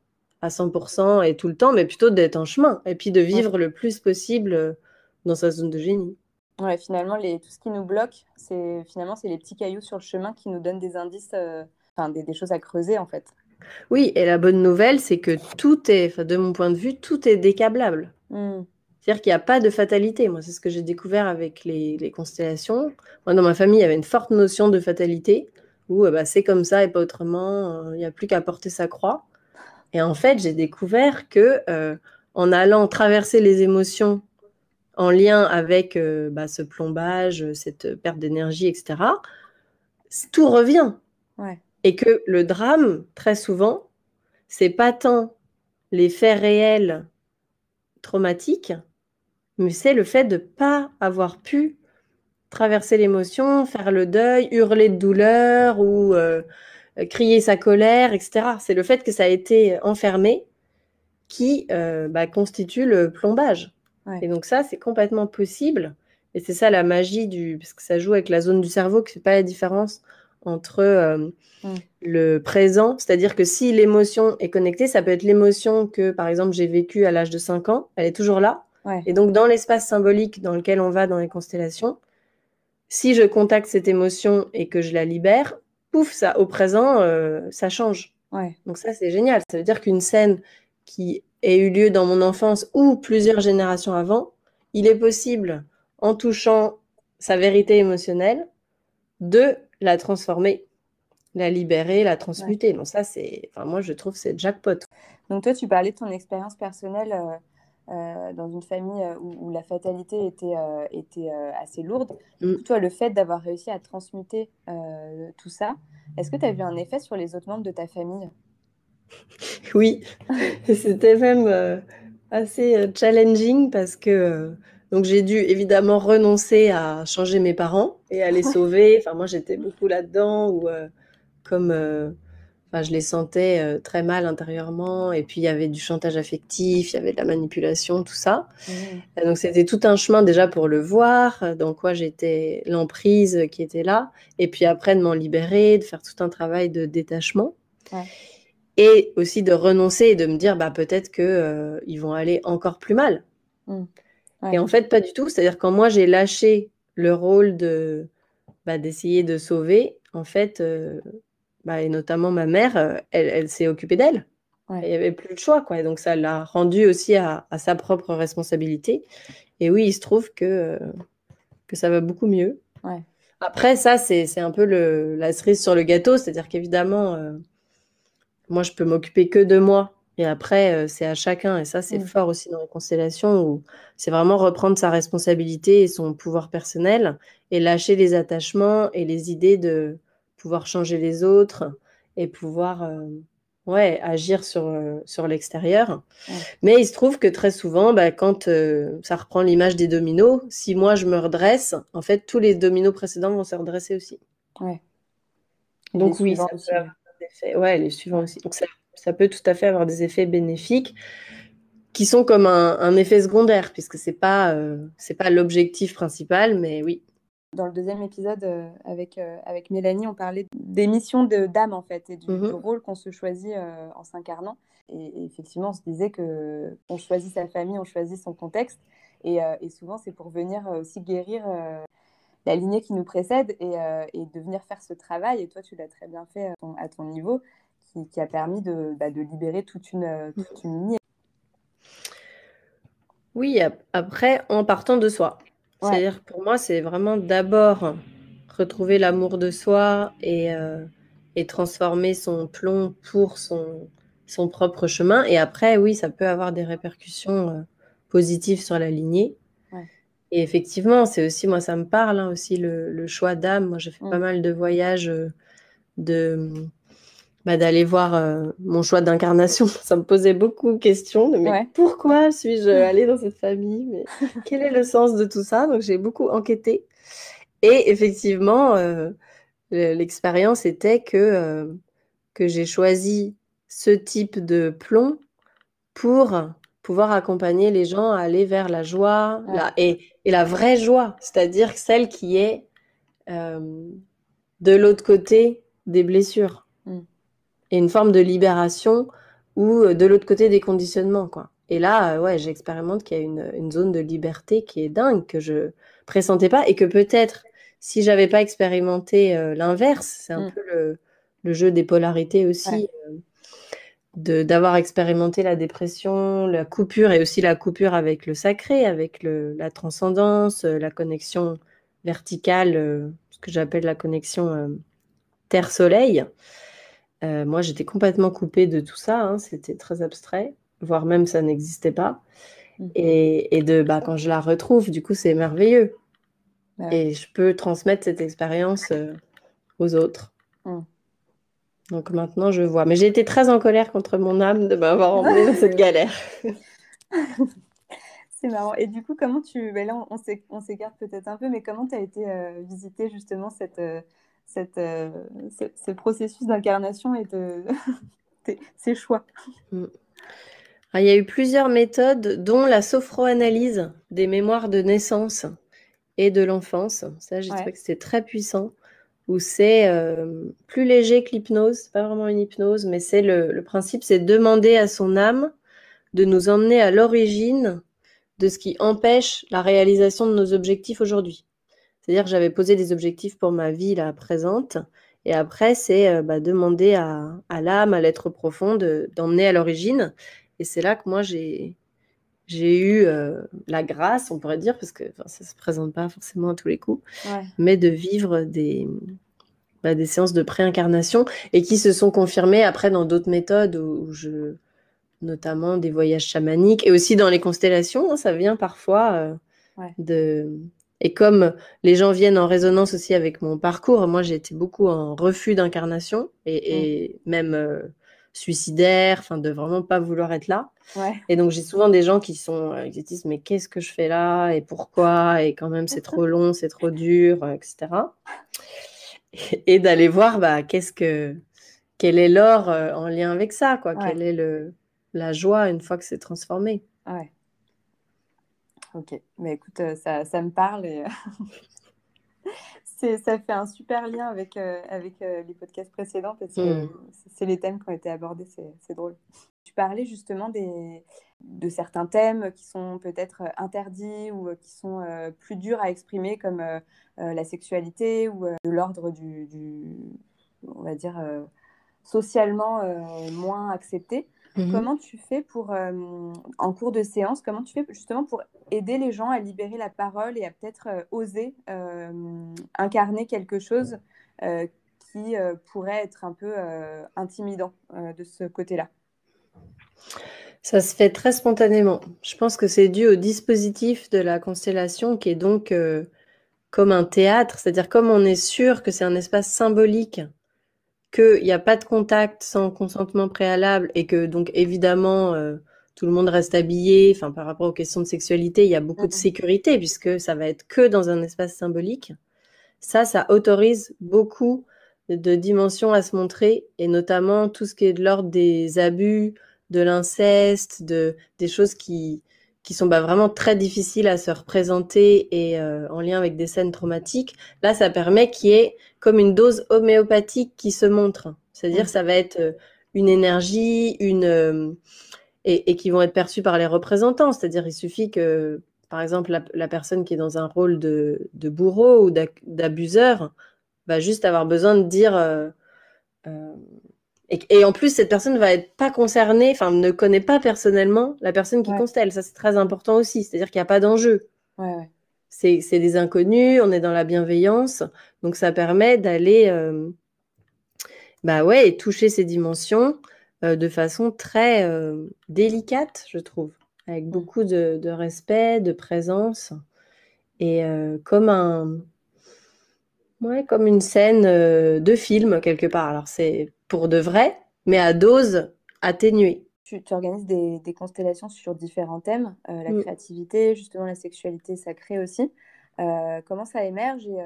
à 100% et tout le temps, mais plutôt d'être en chemin et puis de vivre le plus possible euh, dans sa zone de génie. Ouais, finalement, les, tout ce qui nous bloque, c'est finalement c'est les petits cailloux sur le chemin qui nous donnent des indices, enfin des, choses à creuser en fait. Oui, et la bonne nouvelle, c'est que tout est, de mon point de vue, tout est décablable. Mm. C'est-à-dire qu'il n'y a pas de fatalité. Moi, c'est ce que j'ai découvert avec les, constellations. Moi, dans ma famille, il y avait une forte notion de fatalité, où euh, bah, c'est comme ça et pas autrement. Euh, il n'y a plus qu'à porter sa croix. Et en fait, j'ai découvert que euh, en allant traverser les émotions en lien avec bah, ce plombage, cette perte d'énergie, etc., tout revient. Et que le drame, très souvent, c'est pas tant les faits réels traumatiques, mais c'est le fait de ne pas avoir pu traverser l'émotion, faire le deuil, hurler de douleur ou euh, crier sa colère, etc. C'est le fait que ça a été enfermé qui euh, bah, constitue le plombage. Et donc ça, c'est complètement possible. Et c'est ça la magie du... Parce que ça joue avec la zone du cerveau ne fait pas la différence entre euh, mm. le présent, c'est-à-dire que si l'émotion est connectée, ça peut être l'émotion que, par exemple, j'ai vécue à l'âge de 5 ans, elle est toujours là, et donc, dans l'espace symbolique dans lequel on va dans les constellations, si je contacte cette émotion et que je la libère, pouf, ça, au présent, euh, ça change. Donc ça, c'est génial. Ça veut dire qu'une scène qui ait eu lieu dans mon enfance ou plusieurs générations avant, il est possible, en touchant sa vérité émotionnelle, de la transformer, la libérer, la transmuter. Donc ça, c'est, enfin, moi, je trouve c'est jackpot. Donc toi, tu parlais de ton expérience personnelle. Euh, euh, dans une famille euh, où, la fatalité était, euh, était assez lourde. Mm. Toi, le fait d'avoir réussi à transmuter tout ça, est-ce que tu as vu un effet sur les autres membres de ta famille? Oui, c'était même assez challenging parce que donc j'ai dû évidemment renoncer à changer mes parents et à les sauver. Enfin, moi, j'étais beaucoup là-dedans ou comme je les sentais euh, très mal intérieurement. Et puis, il y avait du chantage affectif, il y avait de la manipulation, tout ça. Mmh. Donc, c'était tout un chemin déjà pour le voir, dans quoi j'étais, l'emprise qui était là. Et puis après, de m'en libérer, de faire tout un travail de détachement. Et aussi de renoncer et de me dire, bah, peut-être qu'ils euh, ils vont aller encore plus mal. Mmh. Et en fait, pas du tout. C'est-à-dire, quand moi, j'ai lâché le rôle de bah, d'essayer de sauver, en fait, euh, bah, et notamment ma mère, euh, elle, s'est occupée d'elle. Il n'y avait plus de choix, quoi. Et donc, ça l'a rendu aussi à, sa propre responsabilité. Et oui, il se trouve que, que ça va beaucoup mieux. Après, ça, c'est un peu le, la cerise sur le gâteau. C'est-à-dire qu'évidemment, euh, moi, je peux m'occuper que de moi. Et après, euh, c'est à chacun. Et ça, c'est mmh. fort aussi dans les constellations où c'est vraiment reprendre sa responsabilité et son pouvoir personnel et lâcher les attachements et les idées de pouvoir changer les autres et pouvoir euh, ouais, agir sur, euh, sur l'extérieur. Mais il se trouve que très souvent, bah, quand euh, ça reprend l'image des dominos, si moi je me redresse, en fait, tous les dominos précédents vont se redresser aussi. Ouais. Donc oui, ça peut avoir des effets. Ouais, les suivants aussi. Donc ça, ça, peut tout à fait avoir des effets bénéfiques qui sont comme un, un effet secondaire, puisque c'est pas, c'est pas l'objectif principal, mais oui, dans le deuxième épisode euh, avec, euh, avec Mélanie, on parlait des missions d'âme en fait et du, mhm. rôle qu'on se choisit euh, en s'incarnant. Et, effectivement, on se disait que on choisit sa famille, on choisit son contexte. Et, souvent, c'est pour venir aussi guérir la lignée qui nous précède et, de venir faire ce travail. Et toi, tu l'as très bien fait à ton, niveau, qui, a permis de, bah, de libérer toute une, toute une lignée. Oui, après, en partant de soi. C'est-à-dire, pour moi, c'est vraiment d'abord retrouver l'amour de soi et, euh, et transformer son plomb pour son, son propre chemin. Et après, oui, ça peut avoir des répercussions euh, positives sur la lignée. Et effectivement, c'est aussi, moi, ça me parle hein, aussi le, choix d'âme. Moi, j'ai fait pas mm. mal de voyages euh, de bah, d'aller voir euh, mon choix d'incarnation. Ça me posait beaucoup de questions. mais pourquoi suis-je allée dans cette famille? Mais quel est le sens de tout ça? Donc j'ai beaucoup enquêté. Et effectivement, euh, l'expérience était que, euh, que j'ai choisi ce type de plomb pour pouvoir accompagner les gens à aller vers la joie et, et, la vraie joie, c'est-à-dire celle qui est de l'autre côté des blessures et une forme de libération ou euh, de l'autre côté des conditionnements, quoi. Et là, euh, ouais, j'expérimente qu'il y a une, une, zone de liberté qui est dingue, que je pressentais pas, et que peut-être, si j'avais pas expérimenté euh, l'inverse, c'est un mm. peu le, le, jeu des polarités aussi, de d'avoir expérimenté la dépression, la coupure, et aussi la coupure avec le sacré, avec le, la transcendance, la connexion verticale, ce que j'appelle la connexion Terre-Soleil. Euh, moi, j'étais complètement coupée de tout ça. Hein, c'était très abstrait, voire même ça n'existait pas. Mmh. Et, de, bah, quand je la retrouve, du coup, c'est merveilleux. Bah et je peux transmettre cette expérience euh, aux autres. Mmh. Donc maintenant, je vois. Mais j'ai été très en colère contre mon âme de m'avoir emmenée dans cette galère. c'est marrant. Et du coup, comment tu. Ben là, on, s'écarte peut-être un peu, mais comment tu as été euh, visiter justement cette, cette, euh, ce, processus d'incarnation et de ces choix mm. ah, Il y a eu plusieurs méthodes, dont la sophroanalyse des mémoires de naissance et de l'enfance. Ça, j'ai trouvé que c'était très puissant, où c'est euh, plus léger que l'hypnose. C'est pas vraiment une hypnose, mais c'est le, le principe, c'est demander à son âme de nous emmener à l'origine de ce qui empêche la réalisation de nos objectifs aujourd'hui. C'est-à-dire que j'avais posé des objectifs pour ma vie là présente. Et après, c'est euh, bah, demander à, l'âme, à l'être profond d'emmener à l'origine. Et c'est là que moi, j'ai eu euh, la grâce, on pourrait dire, parce que ça ne se présente pas forcément à tous les coups, mais de vivre des, bah, des séances de préincarnation et qui se sont confirmées après dans d'autres méthodes où, je notamment des voyages chamaniques et aussi dans les constellations, hein, ça vient parfois euh, de et comme les gens viennent en résonance aussi avec mon parcours, moi j'ai été beaucoup en refus d'incarnation et, mmh. même euh, suicidaire, enfin de vraiment pas vouloir être là. Et donc j'ai souvent des gens qui sont euh, qui disent mais qu'est-ce que je fais là et pourquoi et quand même c'est trop long, c'est trop dur, euh, etc. Et, d'aller voir bah qu'est-ce que quel est l'or en lien avec ça quoi, quelle est le la joie une fois que c'est transformé? Ouais. Ok, mais écoute, euh, ça, ça me parle et ça fait un super lien avec, euh, avec euh, les podcasts précédents parce que mmh. c'est les thèmes qui ont été abordés, c'est drôle. Tu parlais justement des, de certains thèmes qui sont peut-être interdits ou qui sont plus durs à exprimer comme la sexualité ou de l'ordre du, du, on va dire, socialement moins accepté. Mmh comment tu fais pour, euh, en cours de séance, comment tu fais justement pour aider les gens à libérer la parole et à peut-être euh, oser euh, incarner quelque chose qui pourrait être un peu intimidant de ce côté-là Ça se fait très spontanément. Je pense que c'est dû au dispositif de la constellation qui est donc comme un théâtre, c'est-à-dire comme on est sûr que c'est un espace symbolique qu'il n'y a pas de contact sans consentement préalable et que donc évidemment euh, tout le monde reste habillé, enfin par rapport aux questions de sexualité, il y a beaucoup de sécurité puisque ça va être que dans un espace symbolique. Ça, ça autorise beaucoup de dimensions à se montrer et notamment tout ce qui est de l'ordre des abus, de l'inceste, de des choses qui qui sont bah, vraiment très difficiles à se représenter et euh, en lien avec des scènes traumatiques. Là, ça permet qu'il y ait comme une dose homéopathique qui se montre. C'est-à-dire, ça va être euh, une énergie, une euh, et, qui vont être perçues par les représentants. C'est-à-dire, il suffit que par exemple, la, personne qui est dans un rôle de, bourreau ou d'abuseur va juste avoir besoin de dire. Euh, euh, et, en plus, cette personne va être pas concernée, enfin, ne connaît pas personnellement la personne qui constelle. Ça, c'est très important aussi. C'est-à-dire qu'il n'y a pas d'enjeu. C'est des inconnus, on est dans la bienveillance. Donc, ça permet d'aller, euh, bah ouais, toucher ces dimensions de façon très délicate, je trouve avec mmh. beaucoup de, respect, de présence, et euh, comme un, ouais, comme une scène euh, de film quelque part. Alors c'est pour de vrai, mais à dose atténuée. Tu, organises des, constellations sur différents thèmes, euh, la mmh. créativité, justement la sexualité sacrée aussi. comment ça émerge et,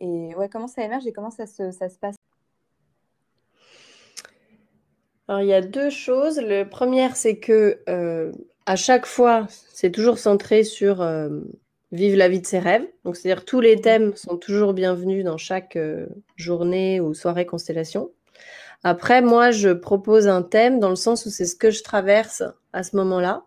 et, ouais, comment ça émerge et comment ça se, ça se passe alors, il y a deux choses. Le premier, c'est que à chaque fois, c'est toujours centré sur euh, vivre la vie de ses rêves. Donc, c'est-à-dire tous les thèmes sont toujours bienvenus dans chaque euh, journée ou soirée constellation. Après, moi, je propose un thème dans le sens où c'est ce que je traverse à ce moment-là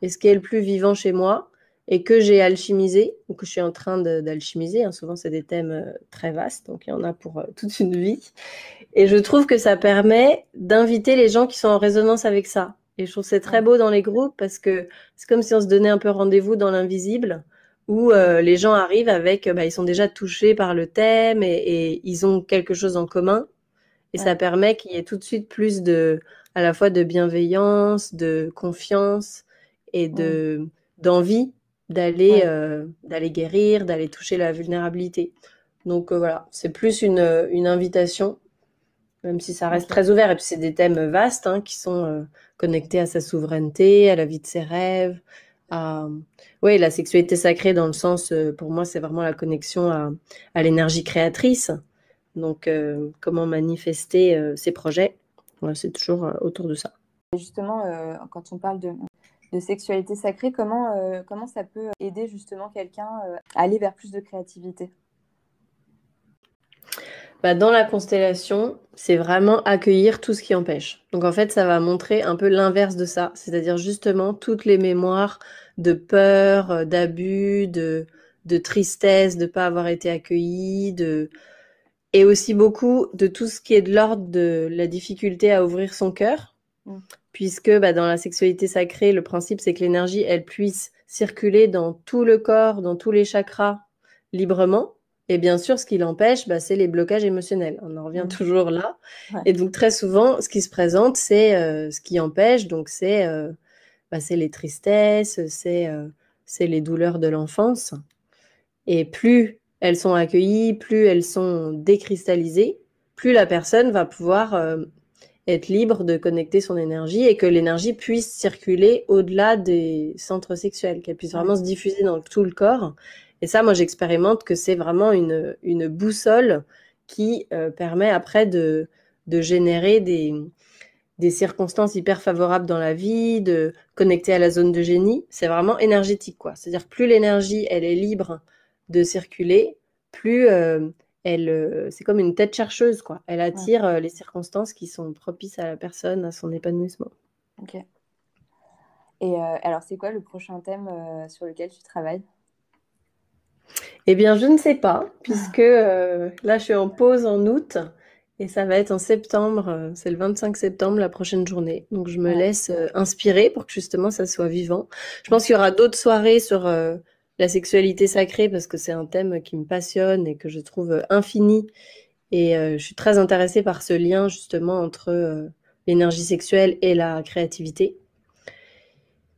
et ce qui est le plus vivant chez moi et que j'ai alchimisé ou que je suis en train d'alchimiser. Hein. Souvent, c'est des thèmes euh, très vastes, donc il y en a pour toute une vie. Et je trouve que ça permet d'inviter les gens qui sont en résonance avec ça. Et je trouve c'est très beau dans les groupes parce que c'est comme si on se donnait un peu rendez-vous dans l'invisible où euh, les gens arrivent avec, bah, ils sont déjà touchés par le thème et, ils ont quelque chose en commun. Et ça permet qu'il y ait tout de suite plus de, à la fois de bienveillance, de confiance et de d'envie d'aller euh, d'aller guérir, d'aller toucher la vulnérabilité. Donc euh, voilà, c'est plus une, une invitation même si ça reste très ouvert. Et puis c'est des thèmes vastes hein, qui sont euh, connectés à sa souveraineté, à la vie de ses rêves, à oui, la sexualité sacrée dans le sens, euh, pour moi, c'est vraiment la connexion à, l'énergie créatrice. Donc, euh, comment manifester ses projets, c'est toujours autour de ça. Justement, quand on parle de, de sexualité sacrée, comment, comment ça peut aider justement quelqu'un à aller vers plus de créativité? Bah, dans la constellation, c'est vraiment accueillir tout ce qui empêche. Donc en fait, ça va montrer un peu l'inverse de ça, c'est-à-dire justement toutes les mémoires de peur, euh, d'abus, de, de tristesse, de ne pas avoir été accueilli, de et aussi beaucoup de tout ce qui est de l'ordre de la difficulté à ouvrir son cœur, mm. puisque bah, dans la sexualité sacrée, le principe c'est que l'énergie, elle puisse circuler dans tout le corps, dans tous les chakras librement. Et bien sûr, ce qui l'empêche, bah, c'est les blocages émotionnels. On en revient mmh. toujours là. Et donc, très souvent, ce qui se présente, c'est euh, ce qui empêche. Donc, c'est euh, bah, les tristesses, euh, c'est les douleurs de l'enfance. Et plus elles sont accueillies, plus elles sont décristallisées, plus la personne va pouvoir être libre de connecter son énergie et que l'énergie puisse circuler au-delà des centres sexuels, qu'elle puisse vraiment se diffuser dans tout le corps et ça, moi, j'expérimente que c'est vraiment une, une, boussole qui euh, permet après de, de générer des, des, circonstances hyper favorables dans la vie, de connecter à la zone de génie. C'est vraiment énergétique, quoi. C'est-à-dire plus l'énergie, elle est libre de circuler, plus euh, elle, euh, c'est comme une tête chercheuse, quoi. Elle attire les circonstances qui sont propices à la personne, à son épanouissement. Ok. Et alors, c'est quoi le prochain thème sur lequel tu travailles? Eh bien, je ne sais pas, puisque euh, là, je suis en pause en août et ça va être en septembre. Euh, c'est le 25 septembre, la prochaine journée. Donc, je me laisse euh, inspirer pour que justement ça soit vivant. Je pense qu'il y aura d'autres soirées sur la sexualité sacrée parce que c'est un thème qui me passionne et que je trouve infini. Et je suis très intéressée par ce lien justement entre l'énergie sexuelle et la créativité.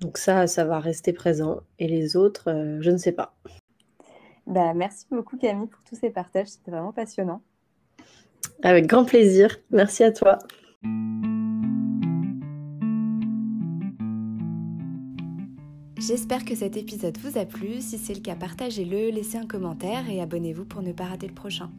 Donc ça, ça va rester présent. Et les autres, je ne sais pas. Bah, merci beaucoup Camille pour tous ces partages, c'était vraiment passionnant. Avec grand plaisir, merci à toi. J'espère que cet épisode vous a plu. Si c'est le cas, partagez-le, laissez un commentaire et abonnez-vous pour ne pas rater le prochain.